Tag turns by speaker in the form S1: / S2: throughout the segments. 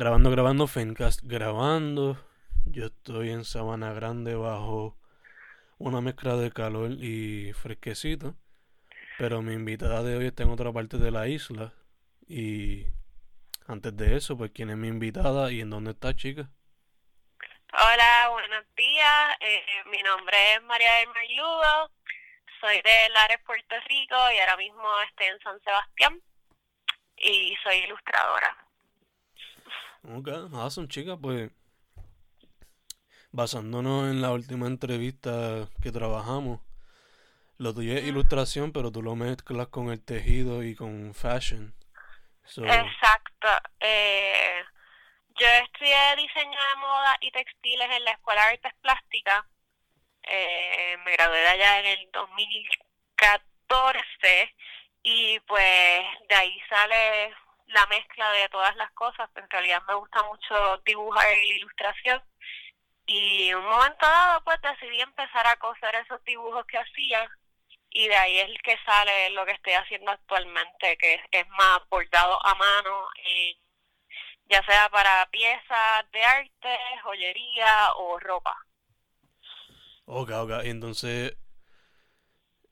S1: Grabando, grabando, Fencast grabando. Yo estoy en Sabana Grande bajo una mezcla de calor y fresquecito. Pero mi invitada de hoy está en otra parte de la isla. Y antes de eso, pues, ¿quién es mi invitada y en dónde está, chica?
S2: Hola, buenos días. Eh, mi nombre es María del Marludo. Soy de Lares, Puerto Rico y ahora mismo estoy en San Sebastián. Y soy ilustradora.
S1: Ok, awesome, chica. Pues basándonos en la última entrevista que trabajamos, lo tuyo es ilustración, pero tú lo mezclas con el tejido y con fashion.
S2: Exacto. Eh, yo estudié diseño de moda y textiles en la Escuela de Artes Plásticas. Eh, me gradué de allá en el 2014 y pues de ahí sale la mezcla de todas las cosas. En realidad me gusta mucho dibujar y ilustración. Y en un momento dado pues decidí empezar a coser esos dibujos que hacía y de ahí es que sale lo que estoy haciendo actualmente, que es más bordado a mano, ya sea para piezas de arte, joyería o ropa.
S1: Ok, ok, entonces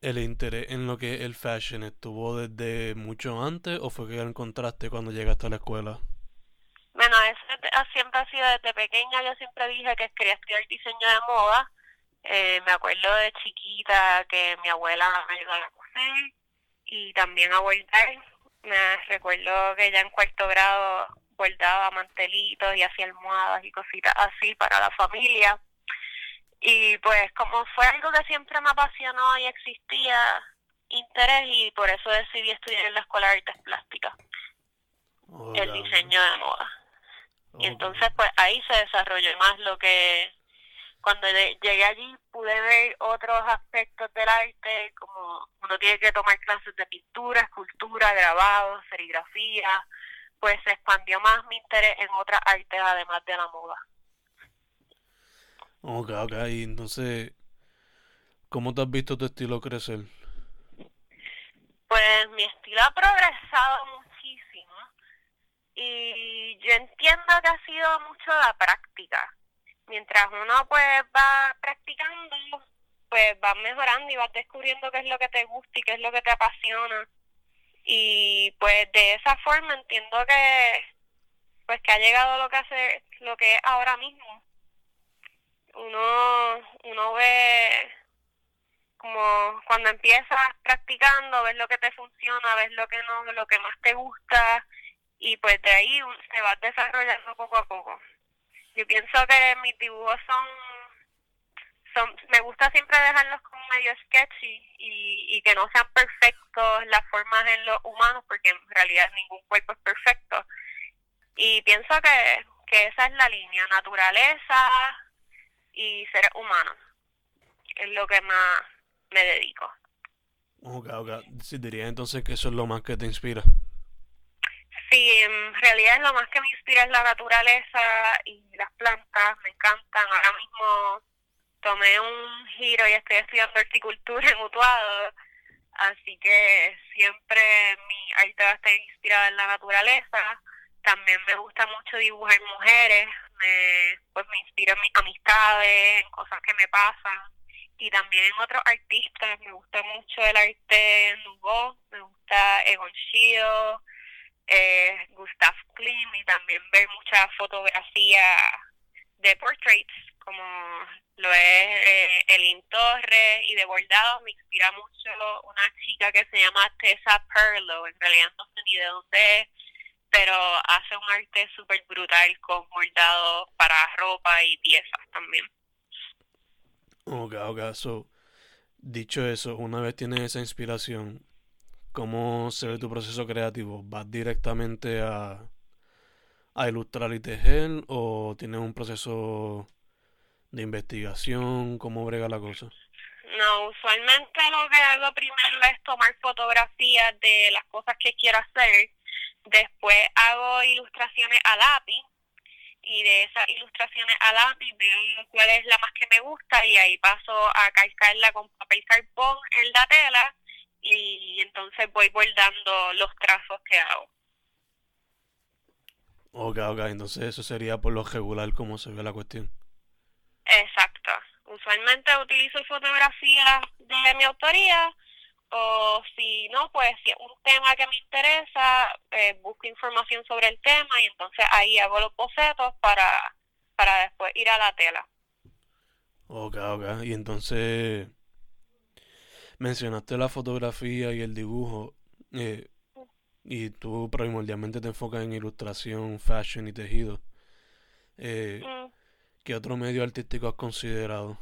S1: el interés en lo que el fashion estuvo desde mucho antes o fue que encontraste cuando llegaste a la escuela?
S2: Bueno, eso siempre ha sido desde pequeña, yo siempre dije que quería estudiar diseño de moda eh, me acuerdo de chiquita que mi abuela me ayudaba a coser y también a bordar. Me recuerdo que ya en cuarto grado bordaba mantelitos y hacía almohadas y cositas así para la familia. Y pues como fue algo que siempre me apasionó y existía interés y por eso decidí estudiar en la Escuela de Artes Plásticas, el diseño de moda. Y entonces pues ahí se desarrolló más lo que cuando llegué allí pude ver otros aspectos del arte, como uno tiene que tomar clases de pintura, escultura, grabado, serigrafía, pues se expandió más mi interés en otras artes además de la moda.
S1: Ok, ok, entonces, ¿cómo te has visto tu estilo crecer?
S2: Pues mi estilo ha progresado muchísimo y yo entiendo que ha sido mucho la práctica mientras uno pues va practicando, pues va mejorando y va descubriendo qué es lo que te gusta y qué es lo que te apasiona. Y pues de esa forma entiendo que pues que ha llegado lo que hace lo que es ahora mismo. Uno uno ve como cuando empiezas practicando, ves lo que te funciona, ves lo que no, lo que más te gusta y pues de ahí se va desarrollando poco a poco. Yo pienso que mis dibujos son, son me gusta siempre dejarlos como medio sketchy y, y que no sean perfectos las formas en los humanos, porque en realidad ningún cuerpo es perfecto. Y pienso que, que esa es la línea, naturaleza y seres humanos. Es lo que más me dedico.
S1: Ok, ok. diría entonces que eso es lo más que te inspira.
S2: Sí, en realidad es lo más que me inspira es la naturaleza y las plantas, me encantan. Ahora mismo tomé un giro y estoy estudiando horticultura en Utuado, así que siempre mi arte va a estar inspirada en la naturaleza. También me gusta mucho dibujar mujeres, me, pues me inspiro en mis amistades, en cosas que me pasan. Y también en otros artistas, me gusta mucho el arte Nouveau, me gusta Egon Schiele, eh, Gustav Klim y también ver mucha fotografía de portraits como lo es eh, Elin Torres y de bordado. Me inspira mucho una chica que se llama Tessa Perlo, en realidad no sé ni de dónde pero hace un arte súper brutal con bordado para ropa y piezas también.
S1: Ok, ok, so, dicho eso, una vez tienes esa inspiración, ¿Cómo se ve tu proceso creativo? ¿Vas directamente a, a ilustrar y tejer o tienes un proceso de investigación? ¿Cómo brega la cosa?
S2: No, usualmente lo que hago primero es tomar fotografías de las cosas que quiero hacer. Después hago ilustraciones a lápiz y de esas ilustraciones a lápiz veo cuál es la más que me gusta y ahí paso a calcarla con papel carbón en la tela y entonces voy bordando los trazos que hago.
S1: Ok, ok, entonces eso sería por lo regular como se ve la cuestión.
S2: Exacto. Usualmente utilizo fotografías de mi autoría o si no, pues si es un tema que me interesa, eh, busco información sobre el tema y entonces ahí hago los bocetos para, para después ir a la tela.
S1: Ok, ok. Y entonces mencionaste la fotografía y el dibujo. Eh, y tú primordialmente te enfocas en ilustración, fashion y tejido. Eh, mm. ¿Qué otro medio artístico has considerado?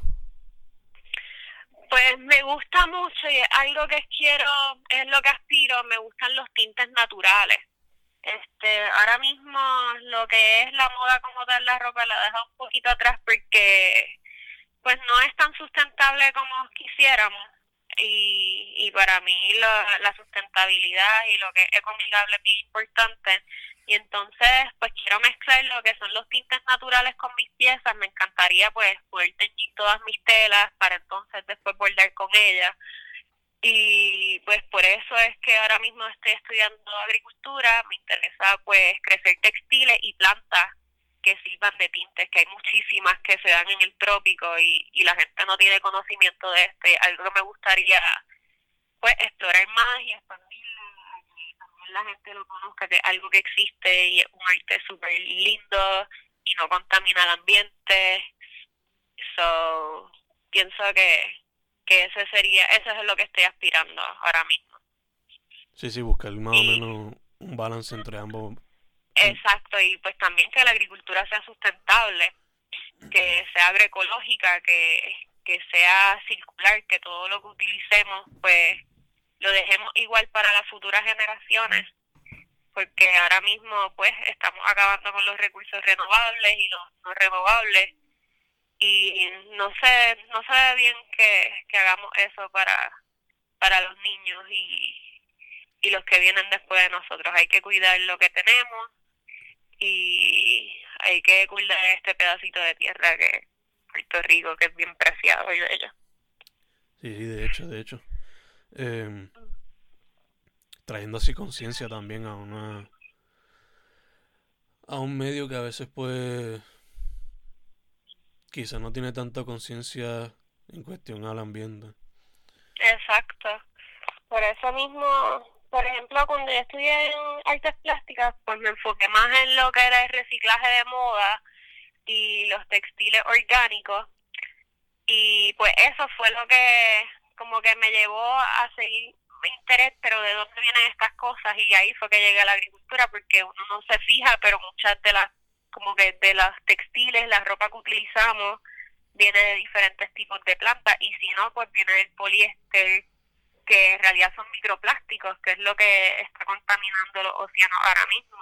S2: Me gusta mucho y es algo que quiero, es lo que aspiro, me gustan los tintes naturales. Este, ahora mismo lo que es la moda como tal la ropa la dejo un poquito atrás porque pues no es tan sustentable como quisiéramos y, y para mí la, la sustentabilidad y lo que es ecoamigable es importante. Y entonces pues quiero mezclar lo que son los tintes naturales con mis piezas. Me encantaría pues poder teñir todas mis telas para entonces después bordar con ellas. Y pues por eso es que ahora mismo estoy estudiando agricultura. Me interesa pues crecer textiles y plantas que sirvan de tintes, que hay muchísimas que se dan en el trópico y, y la gente no tiene conocimiento de esto. algo que me gustaría pues explorar más y expandirlo que también la gente lo conozca, que es algo que existe y es un arte súper lindo y no contamina el ambiente. So, pienso que, que ese sería, eso es lo que estoy aspirando ahora mismo.
S1: Sí, sí, buscar más o menos un balance entre ambos
S2: Exacto, y pues también que la agricultura sea sustentable, que sea agroecológica, que, que sea circular, que todo lo que utilicemos pues lo dejemos igual para las futuras generaciones, porque ahora mismo pues estamos acabando con los recursos renovables y los no renovables y no sé no se ve bien que, hagamos eso para para los niños y, y los que vienen después de nosotros. Hay que cuidar lo que tenemos y hay que cuidar este pedacito de tierra que es Puerto Rico, que es bien preciado y bello.
S1: Sí, sí, de hecho, de hecho. Eh, trayendo así conciencia también a una a un medio que a veces pues quizá no tiene tanta conciencia en cuestión al ambiente.
S2: Exacto. Por eso mismo por ejemplo, cuando yo estudié en artes plásticas, pues me enfoqué más en lo que era el reciclaje de moda y los textiles orgánicos. Y pues eso fue lo que como que me llevó a seguir mi interés, pero de dónde vienen estas cosas y ahí fue que llegué a la agricultura porque uno no se fija, pero muchas de las como que de las textiles, la ropa que utilizamos viene de diferentes tipos de plantas y si no, pues viene del poliéster, que en realidad son microplásticos, que es lo que está contaminando los océanos ahora mismo.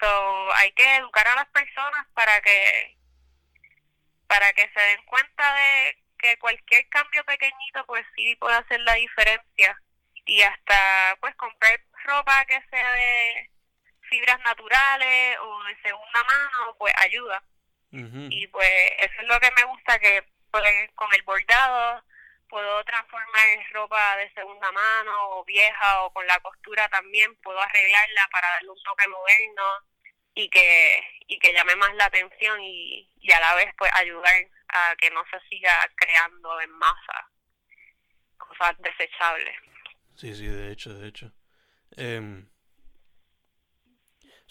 S2: So, hay que educar a las personas para que para que se den cuenta de que cualquier cambio pequeñito pues sí puede hacer la diferencia. Y hasta pues comprar ropa que sea de fibras naturales o de segunda mano pues ayuda. Y pues eso es lo que me gusta que pues, con el bordado puedo transformar ropa de segunda mano o vieja o con la costura también, puedo arreglarla para darle un toque moderno y que, y que llame más la atención y, y a la vez pues ayudar a que no se siga creando en masa cosas desechables.
S1: Sí, sí, de hecho, de hecho. Eh,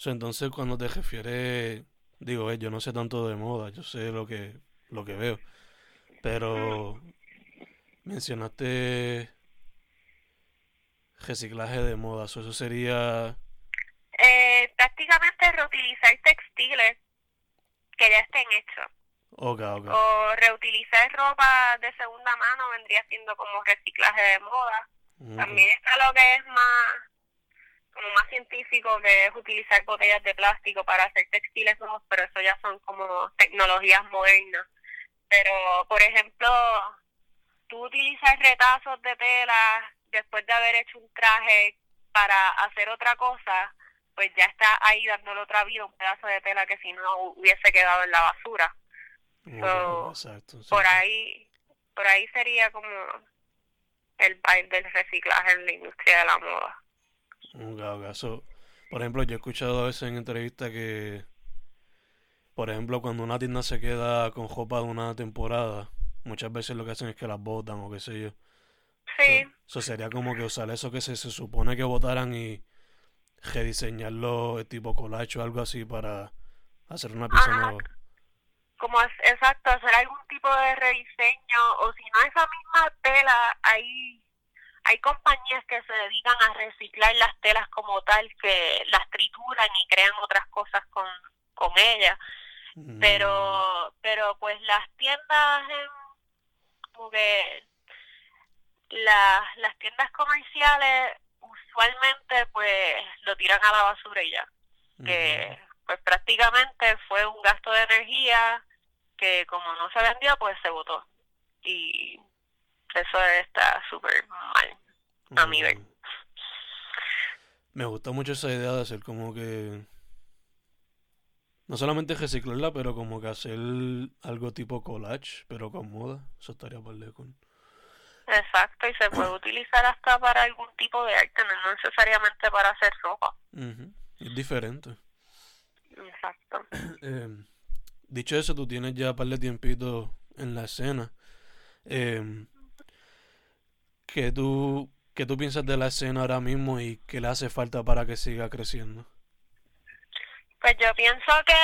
S1: entonces cuando te refieres, digo, eh, yo no sé tanto de moda, yo sé lo que, lo que veo, pero Mencionaste reciclaje de moda, ¿eso sería...?
S2: Eh, prácticamente reutilizar textiles que ya estén hechos. O reutilizar ropa de segunda mano vendría siendo como reciclaje de moda. También está lo que es más como más científico que es utilizar botellas de plástico para hacer textiles nuevos, pero eso ya son como tecnologías modernas. Pero, por ejemplo, tú utilizas retazos de tela después de haber hecho un traje para hacer otra cosa, pues ya está ahí dándole otra vida un pedazo de tela que si no hubiese quedado en la basura. Por ahí, por ahí sería como el baile del reciclaje en la industria de la moda.
S1: por ejemplo, yo he escuchado a veces en entrevistas que, por ejemplo, cuando una tienda se queda con ropa de una temporada, muchas veces lo que hacen es que las botan o qué sé yo.
S2: Sí.
S1: Eso sería como que usar eso que se, se supone que votaran y rediseñarlo tipo collage o algo así para hacer una pieza nueva.
S2: Como es, exacto, hacer algún tipo de rediseño o si no esa misma tela, hay, hay compañías que se dedican a reciclar las telas como tal, que las trituran y crean otras cosas con, con ellas. Mm. Pero, pero pues las tiendas, como que las tiendas comerciales usualmente pues lo tiran a la basura y ya. Que pues prácticamente fue un gasto de energía que como no se vendió pues se votó. Y eso está súper mal a mi ver.
S1: Me gusta mucho esa idea de hacer como que no solamente reciclarla, pero como que hacer algo tipo collage, pero con moda. Eso estaría por con
S2: Exacto, y se puede utilizar hasta para algún tipo de arte, no necesariamente para hacer ropa.
S1: Es diferente.
S2: Exacto.
S1: Eh, dicho eso, tú tienes ya un par de tiempitos en la escena. Eh, ¿qué, tú, ¿Qué tú piensas de la escena ahora mismo y qué le hace falta para que siga creciendo?
S2: Pues yo pienso que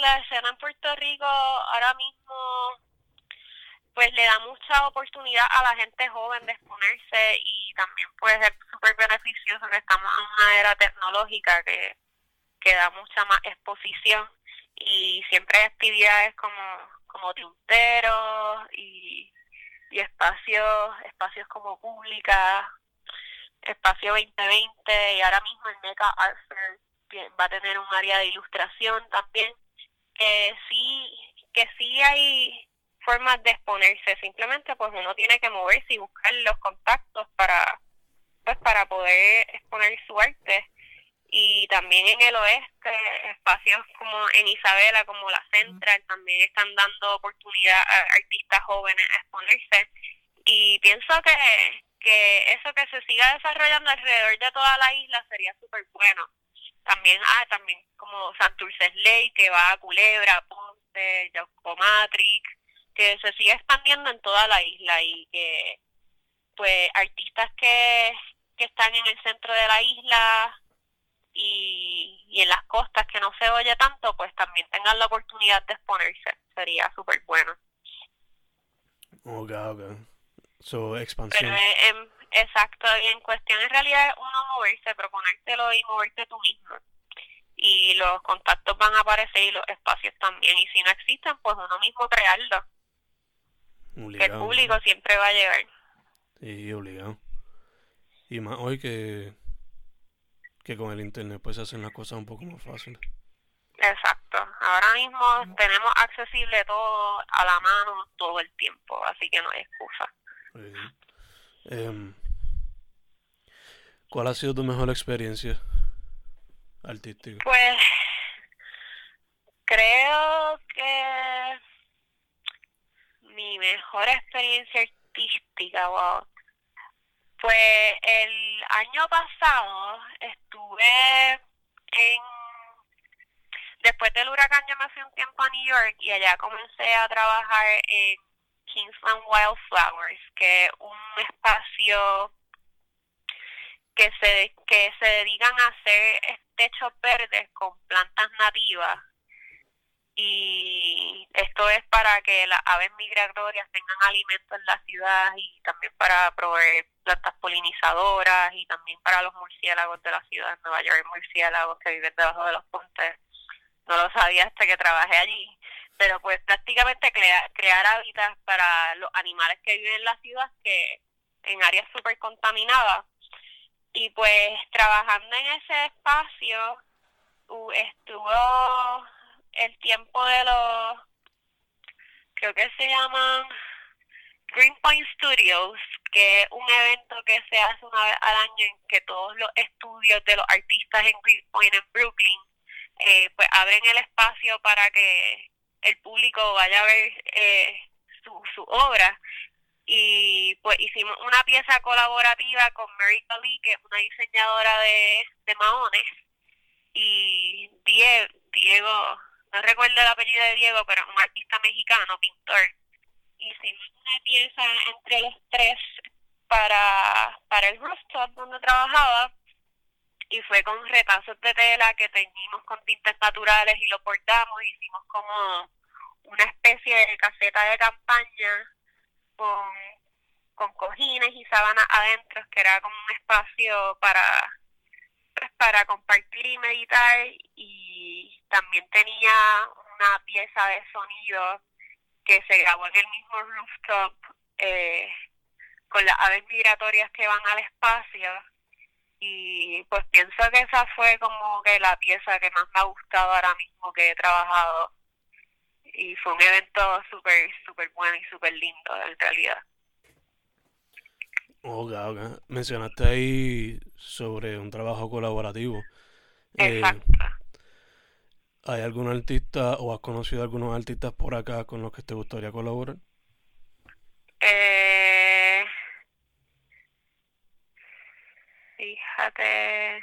S2: la escena en Puerto Rico ahora mismo pues le da mucha oportunidad a la gente joven de exponerse y también puede ser súper beneficioso que estamos en una era tecnológica que, que da mucha más exposición y siempre hay actividades como, como tinteros y, y espacios, espacios como pública, espacio 2020 y ahora mismo el Meca Art va a tener un área de ilustración también que sí que sí hay formas de exponerse, simplemente pues uno tiene que moverse y buscar los contactos para pues para poder exponer su arte. Y también en el oeste espacios como en Isabela como la Central también están dando oportunidad a artistas jóvenes a exponerse. Y pienso que, que eso que se siga desarrollando alrededor de toda la isla sería súper bueno también ah también como Santurce Ley que va a Culebra Ponce Matrix que se siga expandiendo en toda la isla y que pues artistas que, que están en el centro de la isla y, y en las costas que no se oye tanto, pues también tengan la oportunidad de exponerse. Sería súper bueno.
S1: Ok, ok. So, expansión.
S2: Pero exacto, y en cuestión en realidad es uno moverse, proponértelo y moverte tú mismo. Y los contactos van a aparecer y los espacios también. Y si no existen, pues uno mismo crearlo el público siempre va a llegar.
S1: Sí, obligado. Y más hoy que, que con el internet pues se hacen las cosas un poco más fáciles.
S2: Exacto. Ahora mismo tenemos accesible todo a la mano todo el tiempo, así que no hay excusa.
S1: Em, ¿Cuál ha sido tu mejor experiencia artística?
S2: Pues creo que mi mejor experiencia artística, wow. Pues el año pasado estuve en después del huracán yo me fui un tiempo a New York y allá comencé a trabajar en Kingsland Wildflowers, que es un espacio que se que se dedican a hacer techos verdes con plantas nativas. Y esto es para que las aves migratorias tengan alimento en la ciudad y también para proveer plantas polinizadoras y también para los murciélagos de la ciudad de Nueva York, murciélagos que viven debajo de los puentes. No lo sabía hasta que trabajé allí, pero pues prácticamente crear hábitats para los animales que viven en la ciudad que en áreas súper contaminadas y pues trabajando en ese espacio estuvo el tiempo de los, creo que se llaman Greenpoint Studios, que es un evento que se hace una vez al año en que todos los estudios de los artistas en Greenpoint, en Brooklyn, eh, pues abren el espacio para que el público vaya a ver eh, su, su obra. Y pues hicimos una pieza colaborativa con Mary Lee, que es una diseñadora de, de maones, y Diego, Diego, no recuerdo el apellido de Diego, pero un artista mexicano, pintor. Hicimos una pieza entre los tres para, para el rooftop donde trabajaba y fue con retazos de tela que teñimos con tintes naturales y lo portamos, hicimos como una especie de caseta de campaña con, con cojines y sábanas adentro, que era como un espacio para pues, para compartir y meditar y también tenía una pieza de sonido que se grabó en el mismo rooftop eh, con las aves migratorias que van al espacio y pues pienso que esa fue como que la pieza que más me ha gustado ahora mismo que he trabajado y fue un evento súper, súper bueno y súper lindo en realidad.
S1: Ok, ok. Mencionaste ahí sobre un trabajo colaborativo.
S2: Eh, Exacto.
S1: ¿Hay algún artista o has conocido algunos artistas por acá con los que te gustaría colaborar?
S2: Eh, fíjate,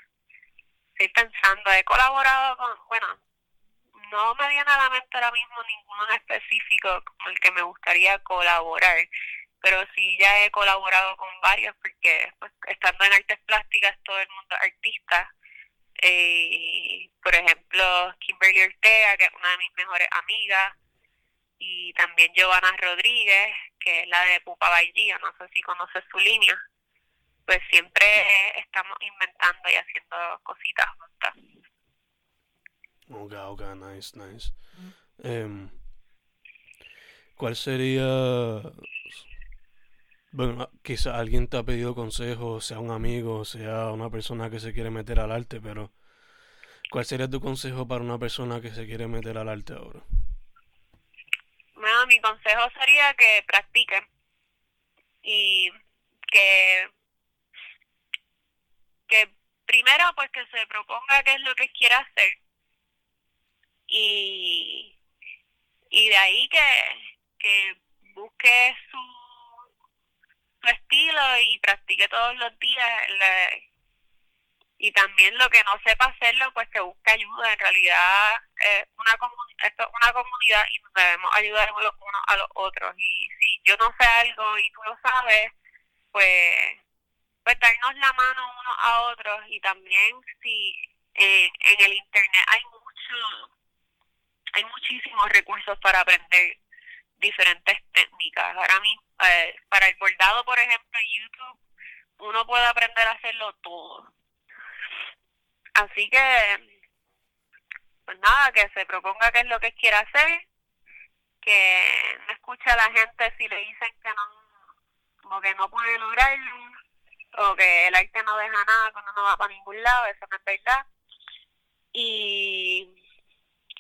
S2: estoy pensando, he colaborado con, bueno, no me viene a la mente ahora mismo ninguno en específico con el que me gustaría colaborar pero sí ya he colaborado con varios porque pues, estando en artes plásticas todo el mundo es artista. Eh, por ejemplo, Kimberly Ortega, que es una de mis mejores amigas, y también Giovanna Rodríguez, que es la de Pupa Bailía, no sé si conoces su línea. Pues siempre estamos inventando y haciendo cositas juntas.
S1: Ok, ok, nice, nice. Em, ¿Cuál sería bueno, quizá alguien te ha pedido consejo, sea un amigo, sea una persona que se quiere meter al arte, pero ¿cuál sería tu consejo para una persona que se quiere meter al arte ahora?
S2: Bueno, mi consejo sería que practiquen y que, que primero pues que se proponga qué es lo que quiere hacer y, y de ahí que, que busque su estilo y practique todos los días. y también lo que no sepa hacerlo, pues que busque ayuda. En realidad, es una esto es una comunidad y debemos ayudar los unos a los otros. Y si yo no sé algo y tú lo sabes, pues, pues darnos la mano unos a otros. Y también si eh, en el Internet hay mucho, hay muchísimos recursos para aprender diferentes técnicas. Ahora mismo, eh, para el bordado, por ejemplo, en YouTube, uno puede aprender a hacerlo todo. Así que, pues nada, que se proponga qué es lo que quiere hacer, que no escuche a la gente si le dicen que no, como que no puede lograrlo, o que el arte no deja nada cuando no va para ningún lado, eso no es verdad. Y,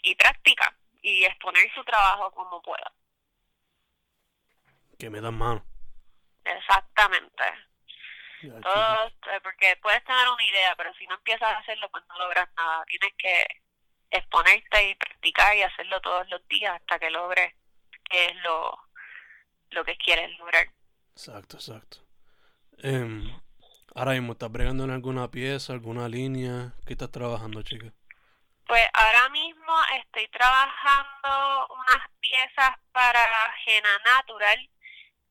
S2: y práctica, y exponer su trabajo como pueda
S1: que me dan mano.
S2: Exactamente. Todo, porque puedes tener una idea, pero si no empiezas a hacerlo, pues no logras nada. Tienes que exponerte y practicar y hacerlo todos los días hasta que logres qué es lo, lo que quieres lograr.
S1: Exacto, exacto. Eh, ahora mismo, ¿estás bregando en alguna pieza, alguna línea? ¿Qué estás trabajando, chica?
S2: Pues ahora mismo estoy trabajando unas piezas para Gena Natural,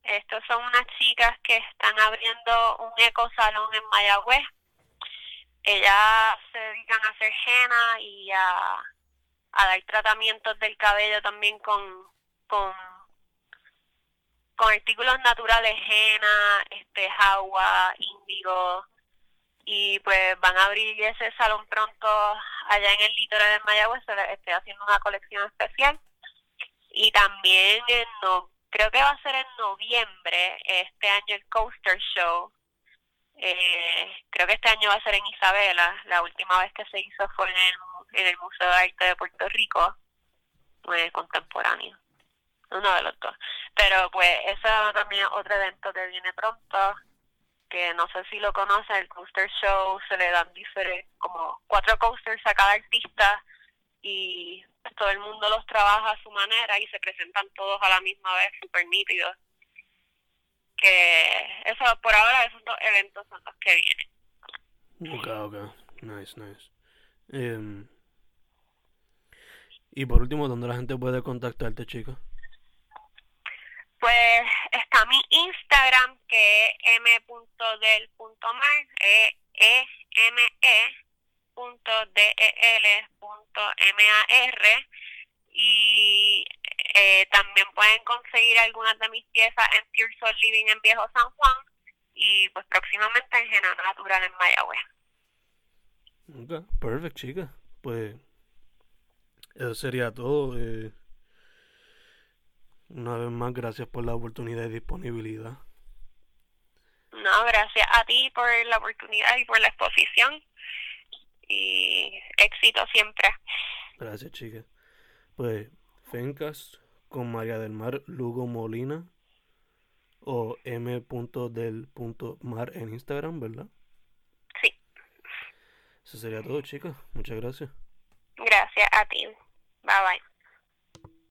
S2: estos son unas chicas que están abriendo un ecosalón en Mayagüez. Ellas se dedican a hacer henna y a, dar tratamientos del cabello también con, con, artículos naturales, henna, este, agua, índigo. Y pues van a abrir ese salón pronto allá en el litoral de Mayagüez. Estoy haciendo una colección especial. Y también en creo que va a ser en noviembre, este año el Coaster Show, Eh, creo que este año va a ser en Isabela. La última vez que se hizo fue en el, Museo de Arte de Puerto Rico, pues, contemporáneo. Uno de los dos. Pero pues ese también es otro evento que viene pronto, que no sé si lo conocen, el Coaster Show, se le dan diferentes, como cuatro coasters a cada artista y todo el mundo los trabaja a su manera y se presentan todos a la misma vez, súper nítidos. Que eso, por ahora, esos dos eventos son los que vienen.
S1: Ok, ok. Nice, nice. Em, y por último, ¿dónde la gente puede contactarte, chica?
S2: Pues está mi Instagram, que es m.del.mar, e, e m e d e l punto m a r y eh, también pueden conseguir algunas de mis piezas en Pure Soul Living en Viejo San Juan y pues próximamente en Genana Natural en Mayagüez.
S1: Ok, perfect, chica. Pues eso sería todo. Eh, una vez más, gracias por la oportunidad y disponibilidad.
S2: No, gracias a ti por la oportunidad y por la exposición. Y éxito siempre.
S1: Gracias, chica. Pues, Fencas con María del Mar Lugo Molina o m.del.mar en Instagram, ¿verdad?
S2: Sí.
S1: Eso sería todo, chica. Muchas gracias.
S2: Gracias a ti. Bye bye.